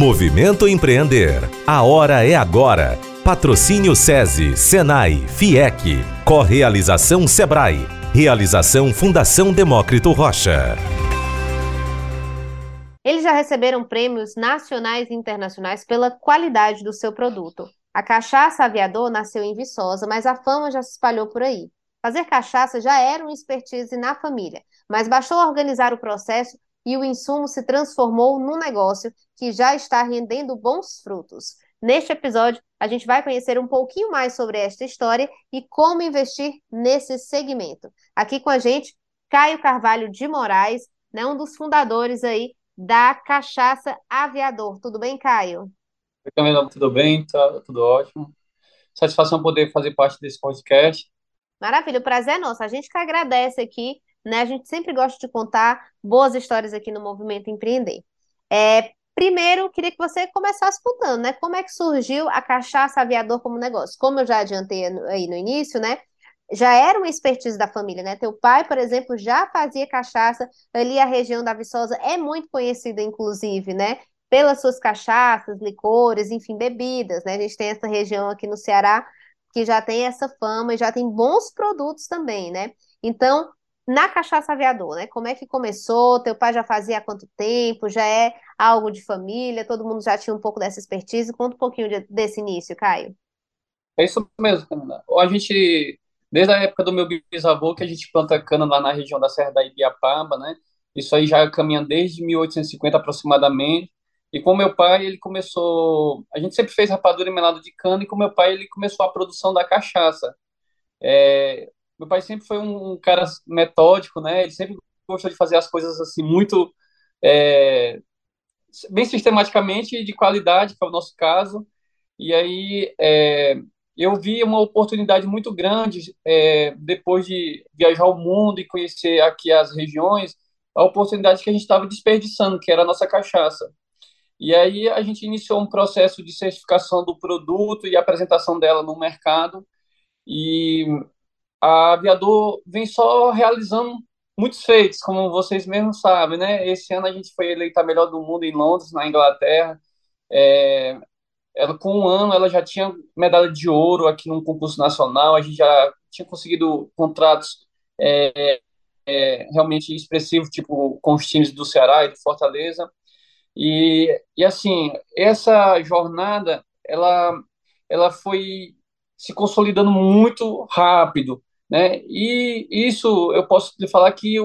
Movimento Empreender. A hora é agora. Patrocínio SESI, Senai, FIEC. Correalização Sebrae. Realização Fundação Demócrito Rocha. Eles já receberam prêmios nacionais e internacionais pela qualidade do seu produto. A cachaça aviador nasceu em Viçosa, mas a fama já se espalhou por aí. Fazer cachaça já era uma expertise na família, mas bastou organizar o processo e o insumo se transformou num negócio que já está rendendo bons frutos. Neste episódio, a gente vai conhecer um pouquinho mais sobre esta história e como investir nesse segmento. Aqui com a gente, Caio Carvalho de Moraes, né, um dos fundadores aí da Cachaça Aviador. Tudo bem, Caio? Oi, Camila, tudo bem? Tá tudo ótimo. Satisfação poder fazer parte desse podcast. Maravilha, o prazer é nosso. A gente que agradece aqui né? A gente sempre gosta de contar boas histórias aqui no Movimento Empreender. É, primeiro, queria que você começasse contando, né? Como é que surgiu a cachaça aviador como negócio? Como eu já adiantei aí no início, né? Já era uma expertise da família, né? Teu pai, por exemplo, já fazia cachaça. Ali a região da Viçosa é muito conhecida, inclusive, né? Pelas suas cachaças, licores, enfim, bebidas, né? A gente tem essa região aqui no Ceará que já tem essa fama e já tem bons produtos também, né? Então, na cachaça aviador, né? Como é que começou? Teu pai já fazia há quanto tempo? Já é algo de família? Todo mundo já tinha um pouco dessa expertise? Conta um pouquinho de, desse início, Caio. É isso mesmo, Camila. A gente, desde a época do meu bisavô, que a gente planta cana lá na região da Serra da Ibiapaba, né? Isso aí já caminha desde 1850 aproximadamente. E com meu pai, ele começou. A gente sempre fez rapadura e melado de cana, e com meu pai, ele começou a produção da cachaça. É, meu pai sempre foi um, cara metódico, né? Ele sempre gostou de fazer as coisas assim muito é, bem sistematicamente e de qualidade, que é o nosso caso. E aí é, eu vi uma oportunidade muito grande é, depois de viajar o mundo e conhecer aqui as regiões, a oportunidade que a gente estava desperdiçando, que era a nossa cachaça. E aí a gente iniciou um processo de certificação do produto e apresentação dela no mercado. E a Aviador vem só realizando muitos feitos, como vocês mesmos sabem, né? Esse ano a gente foi eleita a melhor do mundo em Londres, na Inglaterra. É, ela, com um ano, ela já tinha medalha de ouro aqui num concurso nacional, a gente já tinha conseguido contratos é, é, realmente expressivos, tipo com os times do Ceará e do Fortaleza. E, e assim, essa jornada, ela, ela foi se consolidando muito rápido. Né? E isso eu posso lhe falar que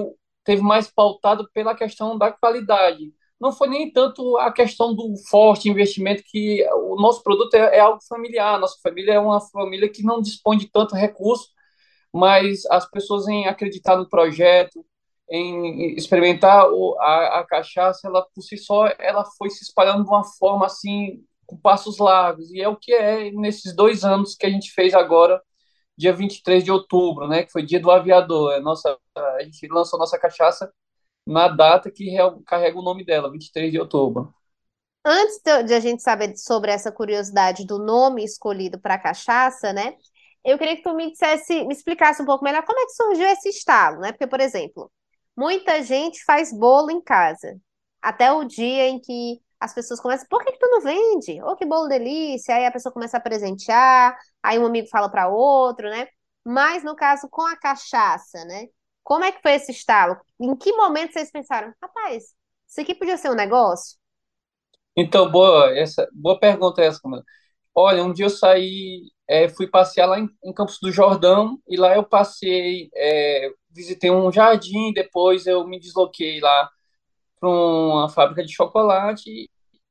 teve mais pautado pela questão da qualidade. Não foi nem tanto a questão do forte investimento, que o nosso produto é, é algo familiar, nossa família é uma família que não dispõe de tanto recurso, mas as pessoas em acreditar no projeto, em experimentar a, a cachaça, ela por si só, ela foi se espalhando de uma forma assim, com passos largos, e é o que é nesses dois anos que a gente fez agora dia 23 de outubro, né, que foi dia do aviador. A, é nossa, a gente lançou nossa cachaça na data que carrega o nome dela, 23 de outubro. Antes de a gente saber sobre essa curiosidade do nome escolhido para a cachaça, né? Eu queria que tu me dissesse, me explicasse um pouco melhor como é que surgiu esse estalo, né? Porque, por exemplo, muita gente faz bolo em casa, até o dia em que as pessoas começam, por que, que tu não vende? Oh, que bolo delícia! Aí a pessoa começa a presentear, aí um amigo fala para outro, né? Mas no caso com a cachaça, né? Como é que foi esse estalo? Em que momento vocês pensaram, rapaz, isso aqui podia ser um negócio? Então, boa, essa, boa pergunta essa, Camila. Olha, um dia eu saí, é, fui passear lá em, em, Campos do Jordão, e lá eu passei, é, visitei um jardim, depois eu me desloquei lá para uma fábrica de chocolate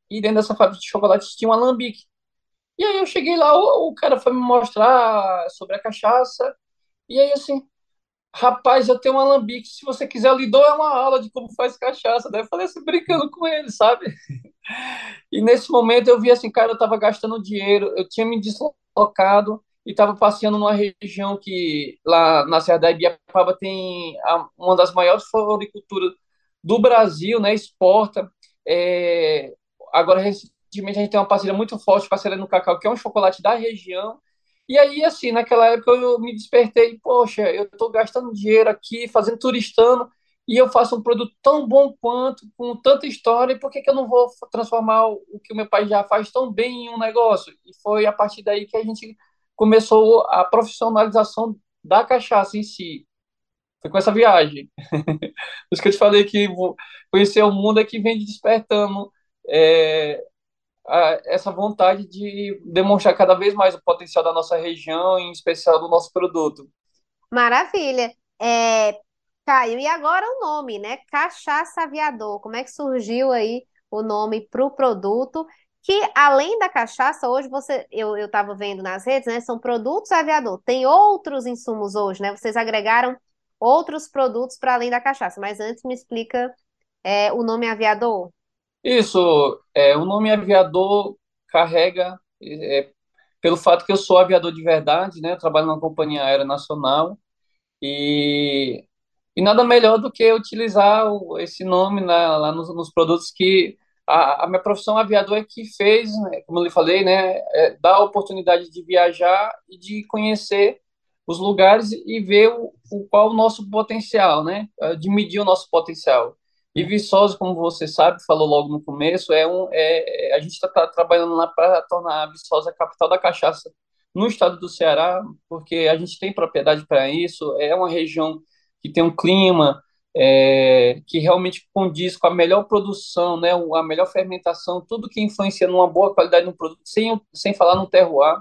e dentro dessa fábrica de chocolate tinha um alambique. E aí eu cheguei lá, o, o cara foi me mostrar sobre a cachaça e aí assim, rapaz, eu tenho um alambique, se você quiser, eu lhe dou uma aula de como faz cachaça. Daí eu falei assim, brincando com ele, sabe? E nesse momento eu vi assim, cara, eu estava gastando dinheiro, eu tinha me deslocado e estava passeando numa região que lá na Serra da Ibiapaba tem a, uma das maiores floriculturas do Brasil, né? Exporta. É, agora, recentemente, a gente tem uma parceria muito forte com a Serena no Cacau, que é um chocolate da região. E aí, assim, naquela época eu me despertei, poxa, eu estou gastando dinheiro aqui, fazendo turistano, e eu faço um produto tão bom quanto, com tanta história, e por que, que eu não vou transformar o que o meu pai já faz tão bem em um negócio? E foi a partir daí que a gente começou a profissionalização da cachaça em si. Foi com essa viagem. Por isso que eu te falei que conhecer o mundo é que vem despertando é, a, essa vontade de demonstrar cada vez mais o potencial da nossa região, em especial do nosso produto. Maravilha. É, Caio, e agora o nome, né? Cachaça Aviador. Como é que surgiu aí o nome para o produto? Que além da cachaça, hoje você, eu estava vendo nas redes, né? São produtos aviador. Tem outros insumos hoje, né? Vocês agregaram outros produtos para além da cachaça. Mas antes me explica é, o nome aviador. Isso, é, o nome aviador carrega, é, pelo fato que eu sou aviador de verdade, né? Eu trabalho na companhia aérea nacional e e nada melhor do que utilizar o, esse nome na, lá nos, nos, produtos que a, a, minha profissão aviador é que fez, né, como eu lhe falei, né, é, dar a oportunidade de viajar e de conhecer os lugares e ver o, o qual o nosso potencial, né, é, de medir o nosso potencial. E Viçosa, como você sabe, falou logo no começo, é um, é, a gente está tá trabalhando lá para tornar a Viçosa a capital da cachaça no estado do Ceará, porque a gente tem propriedade para isso, é uma região que tem um clima é, que realmente condiz com a melhor produção, né, a melhor fermentação, tudo que influencia numa boa qualidade do produto, sem, sem falar no terroir.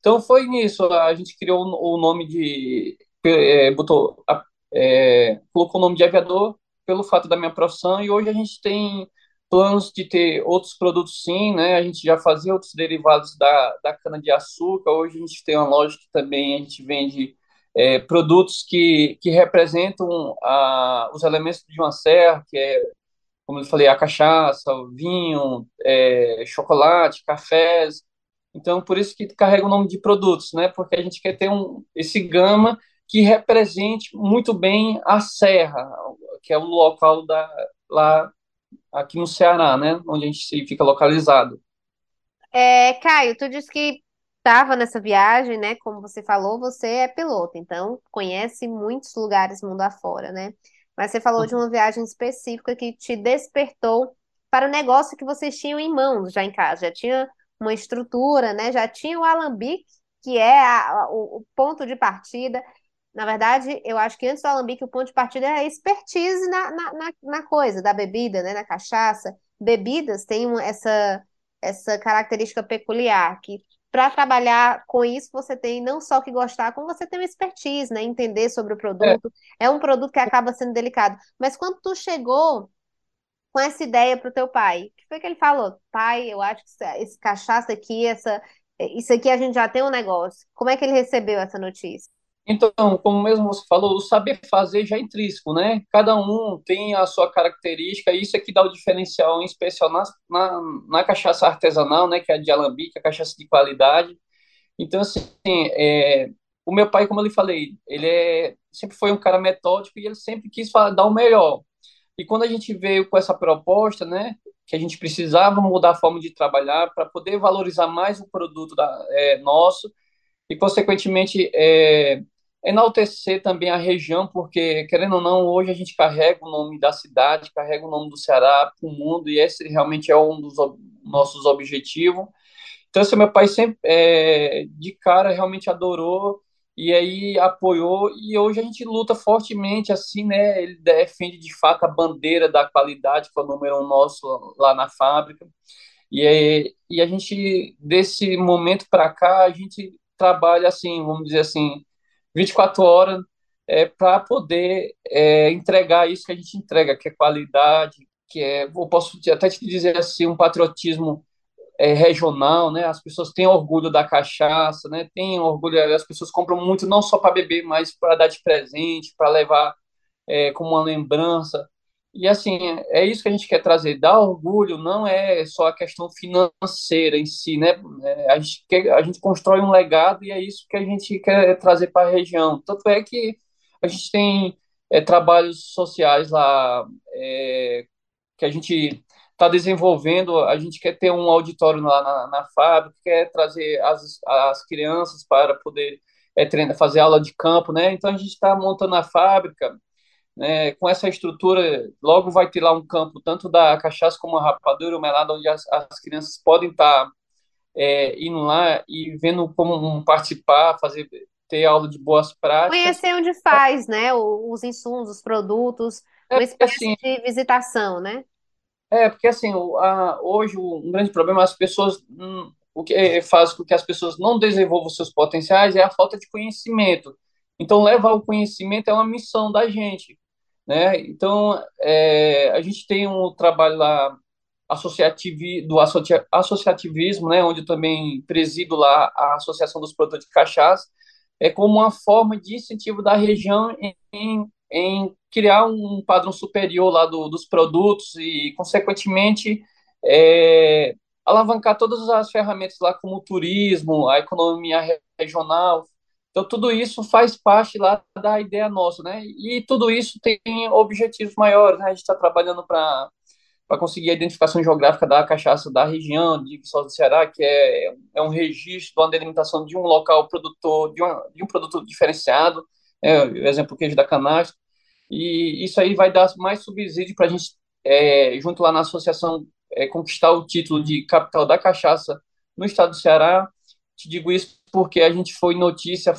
Então foi nisso, a gente criou o nome de, é, botou, é, colocou o nome de aviador pelo fato da minha profissão e hoje a gente tem planos de ter outros produtos sim, né, a gente já fazia outros derivados da, da cana-de-açúcar, hoje a gente tem uma loja que também a gente vende é, produtos que, que representam a, os elementos de uma serra, que é, como eu falei, a cachaça, o vinho, é, chocolate, cafés. Então, por isso que carrega o nome de produtos, né? Porque a gente quer ter um, esse gama que represente muito bem a serra, que é o local da, lá aqui no Ceará, né? Onde a gente fica localizado. É, Caio, tu disse que estava nessa viagem, né? Como você falou, você é piloto, então conhece muitos lugares mundo afora, né? Mas você falou de uma viagem específica que te despertou para o negócio que vocês tinham em mãos já em casa, já tinha uma estrutura, né? Já tinha o alambique, que é a, o, o, ponto de partida. Na verdade, eu acho que antes do alambique, o ponto de partida é a expertise na, na, na, na coisa, da bebida, né? Na cachaça. Bebidas têm essa, essa característica peculiar, que para trabalhar com isso, você tem não só que gostar, como você tem uma expertise, né? Entender sobre o produto. É, é um produto que acaba sendo delicado. Mas quando tu chegou com essa ideia para o teu pai, o que foi que ele falou? Pai, eu acho que esse cachaça aqui, essa, isso aqui a gente já tem um negócio. Como é que ele recebeu essa notícia? Então, como mesmo você falou, o saber fazer já é intrínseco, né? Cada um tem a sua característica, isso é que dá o diferencial, em especial na, na, na cachaça artesanal, né? Que é a de alambique, a cachaça de qualidade. Então, assim, é, o meu pai, como eu lhe falei, ele é, sempre foi um cara metódico e ele sempre quis dar o melhor. E quando a gente veio com essa proposta, né? Que a gente precisava mudar a forma de trabalhar para poder valorizar mais o produto da, é, nosso e, consequentemente, é, enaltecer também a região, porque, querendo ou não, hoje a gente carrega o nome da cidade, carrega o nome do Ceará para o mundo, e esse realmente é um dos ob nossos objetivos. Então, assim, meu pai sempre, é, de cara, realmente adorou, e aí apoiou, e hoje a gente luta fortemente, assim, né, ele defende de fato a bandeira da qualidade, que é o número um nosso lá na fábrica, e, e a gente, desse momento para cá, a gente trabalha, assim, vamos dizer assim, 24 horas é, para poder é, entregar isso que a gente entrega, que é qualidade, que é, eu posso até te dizer assim, um patriotismo é, regional, né? As pessoas têm orgulho da cachaça, né? Têm orgulho, as pessoas compram muito não só para beber, mas para dar de presente, para levar é, como uma lembrança. E assim, é isso que a gente quer trazer. Dar orgulho não é só a questão financeira em si, né? É, a, gente quer, a gente constrói um legado e é isso que a gente quer trazer para a região. Tanto é que a gente tem é, trabalhos sociais lá é, que a gente está desenvolvendo. A gente quer ter um auditório lá na, na fábrica, quer trazer as, as crianças para poder é, treinar, fazer aula de campo, né? Então a gente está montando a fábrica né, com essa estrutura, logo vai ter lá um campo, tanto da cachaça como a rapadura, o melado, onde as, as crianças podem estar tá, é, indo lá e vendo como um, participar, fazer ter aula de boas práticas. Conhecer onde faz, né, os insumos, os produtos, é, uma espécie assim, de visitação, né? É, porque assim, a, hoje um grande problema, as pessoas, hum, o que faz com que as pessoas não desenvolvam seus potenciais é a falta de conhecimento. Então, levar o conhecimento é uma missão da gente. Né? Então, é, a gente tem um trabalho lá associativi, do associativismo, né, onde eu também presido lá a Associação dos Produtores de Cachaça, é como uma forma de incentivo da região em, em criar um padrão superior lá do, dos produtos e, consequentemente, é, alavancar todas as ferramentas lá, como o turismo, a economia regional, então, tudo isso faz parte lá da ideia nossa, né? E tudo isso tem objetivos maiores, né? A gente está trabalhando para para conseguir a identificação geográfica da cachaça da região de Viçosa do Ceará, que é, é um registro, uma delimitação de um local produtor, de, um de um produto diferenciado, é, o exemplo queijo da canastra, e isso aí vai dar mais subsídio para a gente, é, junto lá na associação, é, conquistar o título de capital da cachaça no estado do Ceará, te digo isso porque a gente foi notícia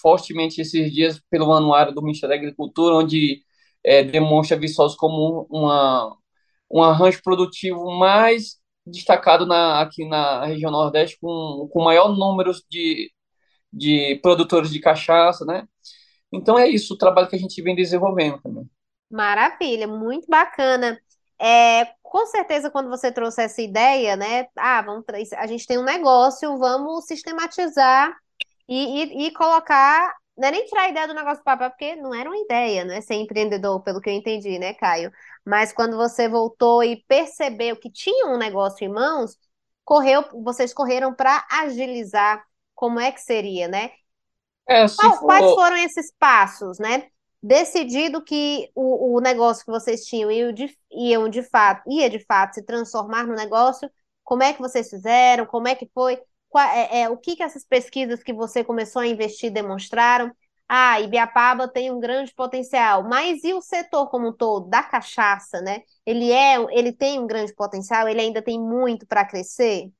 fortemente esses dias pelo anuário do Ministério da Agricultura, onde é, demonstra Viçosa como uma, um arranjo produtivo mais destacado na, aqui na região Nordeste, com, com maior número de, de produtores de cachaça, né? Então é isso, o trabalho que a gente vem desenvolvendo também. Maravilha, muito bacana. É, com certeza, quando você trouxe essa ideia, né? Ah, vamos, a gente tem um negócio, vamos sistematizar e, e, e colocar. Não é nem tirar a ideia do negócio do papel, porque não era uma ideia, né? Ser empreendedor, pelo que eu entendi, né, Caio? Mas quando você voltou e percebeu que tinha um negócio em mãos, correu, vocês correram para agilizar como é que seria, né? É, Qual, for... Quais foram esses passos, né? decidido que o, o negócio que vocês tinham iam de, iam de fato, ia de fato se transformar no negócio, como é que vocês fizeram? Como é que foi? Qual, é, é, o que, que essas pesquisas que você começou a investir demonstraram? Ah, Ibiapaba tem um grande potencial, mas e o setor como um todo, da cachaça, né? Ele é, ele tem um grande potencial, ele ainda tem muito para crescer?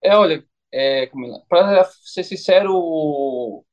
É, olha, é, para ser sincero,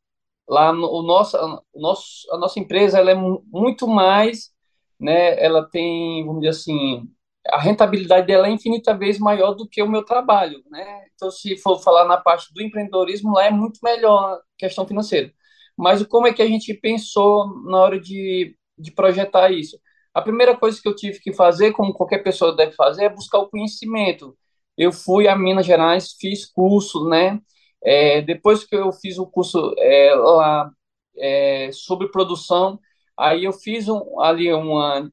lá no, o nosso, o nosso, a nossa empresa ela é muito mais, né, ela tem, vamos dizer assim, a rentabilidade dela é infinita vez maior do que o meu trabalho, né? Então, se for falar na parte do empreendedorismo, lá é muito melhor a questão financeira. Mas como é que a gente pensou na hora de, de projetar isso? A primeira coisa que eu tive que fazer, como qualquer pessoa deve fazer, é buscar o conhecimento. Eu fui a Minas Gerais, fiz curso, né? É, depois que eu fiz o curso é, lá é, sobre produção, aí eu fiz um, ali uma,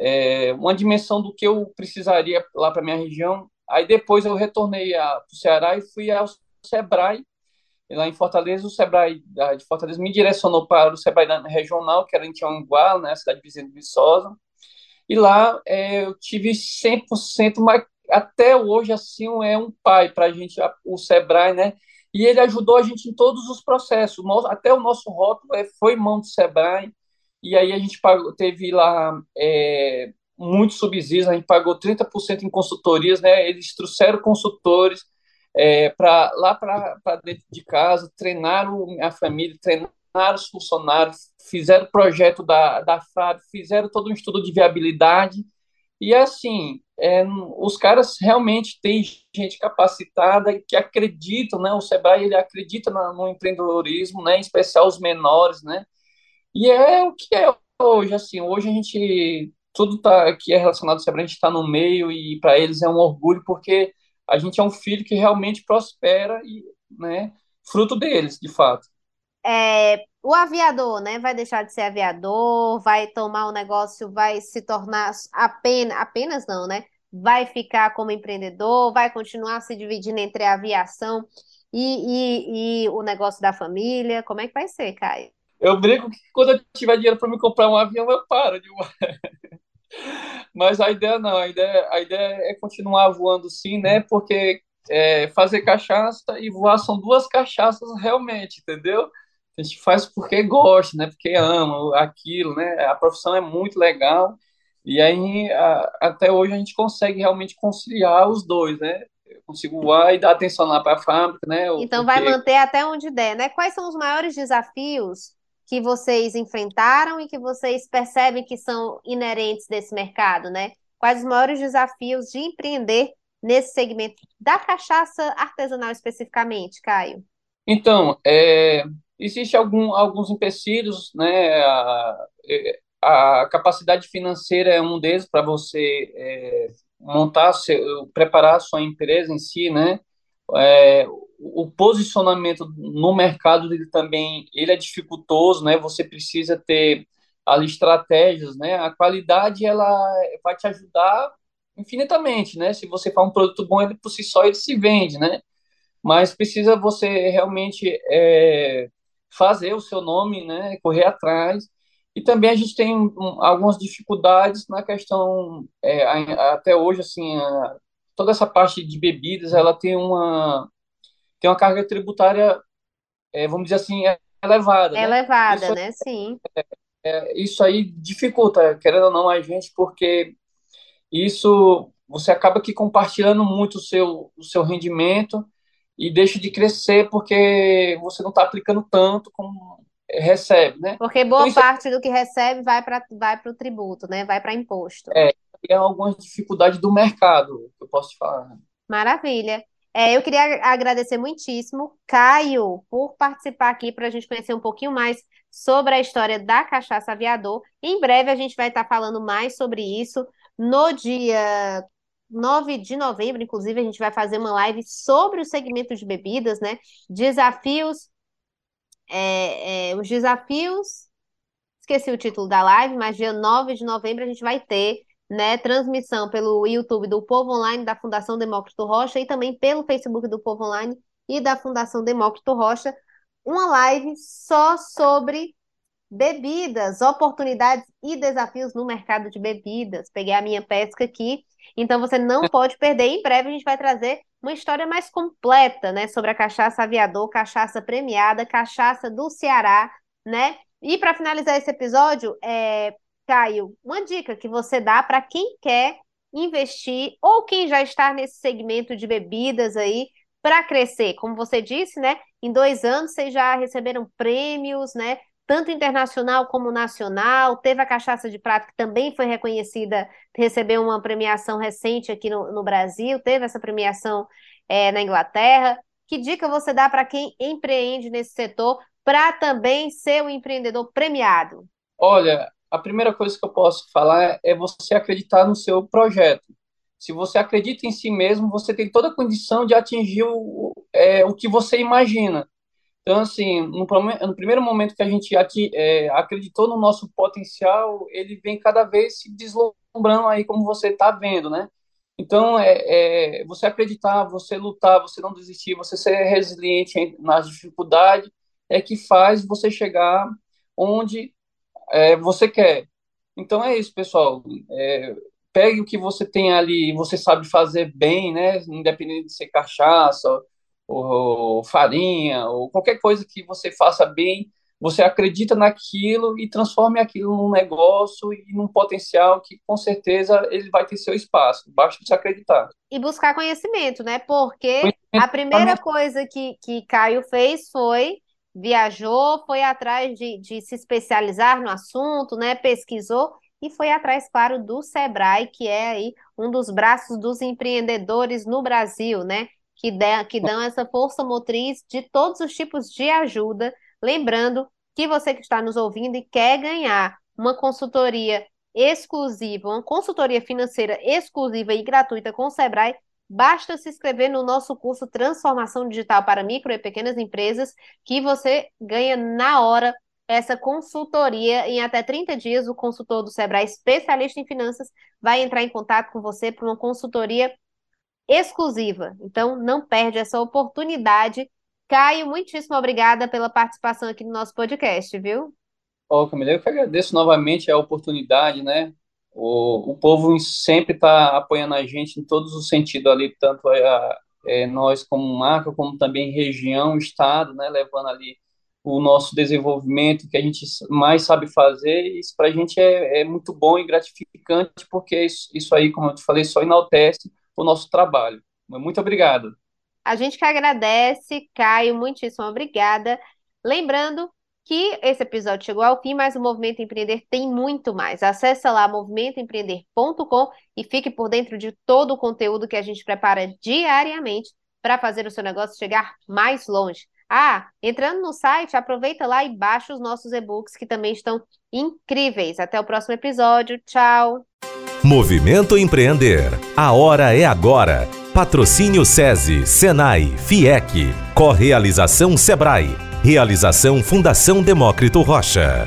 é, uma dimensão do que eu precisaria lá para minha região. Aí depois eu retornei para o Ceará e fui ao Sebrae, lá em Fortaleza. O Sebrae de Fortaleza me direcionou para o Sebrae regional, que era em Tianguá, né, cidade vizinha de Viçosa. E lá é, eu tive 100%, mas até hoje, assim, é um pai para a gente, o Sebrae, né? E ele ajudou a gente em todos os processos. Até o nosso rótulo é, foi mão do Sebrae, e aí a gente pagou, teve lá é, muitos subsídios, a gente pagou 30% em consultorias, né? Eles trouxeram consultores é, para lá para dentro de casa, treinaram a família, treinaram os funcionários, fizeram projeto da, da FAB, fizeram todo um estudo de viabilidade, e assim, é, os caras realmente têm gente capacitada que acreditam, né? O Sebrae ele acredita no, no empreendedorismo, né? Em especial os menores, né? E é o que é hoje, assim, hoje a gente tudo tá que é relacionado ao Sebrae, a gente está no meio e para eles é um orgulho porque a gente é um filho que realmente prospera e, né, fruto deles, de fato. É, o aviador, né, vai deixar de ser aviador, vai tomar o um negócio, vai se tornar apenas, apenas não, né? Vai ficar como empreendedor, vai continuar se dividindo entre a aviação e, e, e o negócio da família. Como é que vai ser, Caio? Eu brinco que quando eu tiver dinheiro para me comprar um avião, eu paro de Mas a ideia não, a ideia, a ideia é continuar voando sim, né? Porque é, fazer cachaça e voar são duas cachaças realmente, entendeu? A gente faz porque gosta, né? Porque ama aquilo, né? A profissão é muito legal e aí a, até hoje a gente consegue realmente conciliar os dois, né? Eu consigo voar e dar atenção lá para a fábrica, né? Então porque... vai manter até onde der, né? Quais são os maiores desafios que vocês enfrentaram e que vocês percebem que são inerentes desse mercado, né? Quais os maiores desafios de empreender nesse segmento da cachaça artesanal especificamente, Caio? Então, é, existe algum, alguns empecilhos, né? A, a, capacidade financeira é um deles para você é, montar, seu, preparar a sua empresa em si, né? É, o posicionamento no mercado dele também ele é dificultoso, né? Você precisa ter ali estratégias, né? A qualidade ela vai te ajudar infinitamente, né? Se você faz um produto bom, ele por si só ele se vende, né? Mas precisa você realmente é, fazer o seu nome, né? Correr atrás. E também a gente tem um, algumas dificuldades na questão é, até hoje, assim, a, toda essa parte de bebidas, ela tem uma tem uma carga tributária, é, vamos dizer assim, elevada. Né? Elevada, isso, né? Sim. É, é, isso aí dificulta, querendo ou não, a gente, porque isso você acaba que compartilhando muito o seu, o seu rendimento e deixa de crescer porque você não está aplicando tanto como recebe, né? Porque boa então, parte é... do que recebe vai para vai o tributo, né? Vai para imposto. É, é algumas dificuldades do mercado, que eu posso te falar. Maravilha. É, eu queria agradecer muitíssimo, Caio, por participar aqui para a gente conhecer um pouquinho mais sobre a história da cachaça aviador. Em breve a gente vai estar falando mais sobre isso. No dia 9 de novembro, inclusive, a gente vai fazer uma live sobre o segmento de bebidas, né? Desafios, é, é, os desafios. Esqueci o título da live, mas dia 9 de novembro a gente vai ter né, transmissão pelo YouTube do Povo Online da Fundação Demócrito Rocha e também pelo Facebook do Povo Online e da Fundação Demócrito Rocha, uma live só sobre bebidas, oportunidades e desafios no mercado de bebidas. Peguei a minha pesca aqui, então você não pode perder. Em breve a gente vai trazer uma história mais completa, né, sobre a cachaça aviador, cachaça premiada, cachaça do Ceará, né? E para finalizar esse episódio, é, Caio, uma dica que você dá para quem quer investir ou quem já está nesse segmento de bebidas aí para crescer. Como você disse, né? Em dois anos vocês já receberam prêmios, né? Tanto internacional como nacional. Teve a cachaça de prata, que também foi reconhecida, recebeu uma premiação recente aqui no, no Brasil, teve essa premiação é, na Inglaterra. Que dica você dá para quem empreende nesse setor para também ser um empreendedor premiado? Olha, a primeira coisa que eu posso falar é você acreditar no seu projeto. Se você acredita em si mesmo, você tem toda a condição de atingir o, é, o que você imagina. Então, assim, no, no primeiro momento que a gente ati, é, acreditou no nosso potencial, ele vem cada vez se deslumbrando aí, como você está vendo, né? Então, é, é, você acreditar, você lutar, você não desistir, você ser resiliente nas dificuldades, é que faz você chegar onde é, você quer. Então é isso, pessoal. É, pegue o que você tem ali, você sabe fazer bem, né? Independente de ser cachaça, ou, farinha, ou qualquer coisa que você faça bem, você acredita naquilo e transforme aquilo num negócio e num potencial que com certeza ele vai ter seu espaço, basta você acreditar. E buscar conhecimento, né? Porque conhecimento a primeira coisa que, que Caio fez foi viajou, foi atrás de, de se especializar no assunto, né? Pesquisou e foi atrás, claro, do Sebrae, que é aí um dos braços dos empreendedores no Brasil, né? Que, de, que dão essa força motriz de todos os tipos de ajuda. Lembrando que você que está nos ouvindo e quer ganhar uma consultoria exclusiva, uma consultoria financeira exclusiva e gratuita com o Sebrae, basta se inscrever no nosso curso Transformação Digital para Micro e Pequenas Empresas, que você ganha na hora essa consultoria. Em até 30 dias, o consultor do Sebrae, especialista em finanças, vai entrar em contato com você para uma consultoria exclusiva. Então, não perde essa oportunidade. Caio, muitíssimo obrigada pela participação aqui no nosso podcast, viu? Oh, Camila, eu que agradeço novamente a oportunidade, né? O, o povo sempre está apoiando a gente em todos os sentidos ali, tanto a, é, nós como marca, como também região, estado, né? Levando ali o nosso desenvolvimento que a gente mais sabe fazer, isso para a gente é, é, muito bom e gratificante, porque isso, isso aí, como eu te falei, só enaltece o nosso trabalho. Muito obrigado. A gente que agradece, Caio, muitíssimo obrigada. Lembrando que esse episódio chegou ao fim, mas o Movimento Empreender tem muito mais. Acesse lá movimentoempreender.com e fique por dentro de todo o conteúdo que a gente prepara diariamente para fazer o seu negócio chegar mais longe. Ah, entrando no site, aproveita lá e baixa os nossos e-books que também estão incríveis. Até o próximo episódio. Tchau. Movimento Empreender. A hora é agora. Patrocínio SESI, Senai, FIEC. Correalização Sebrae. Realização Fundação Demócrito Rocha.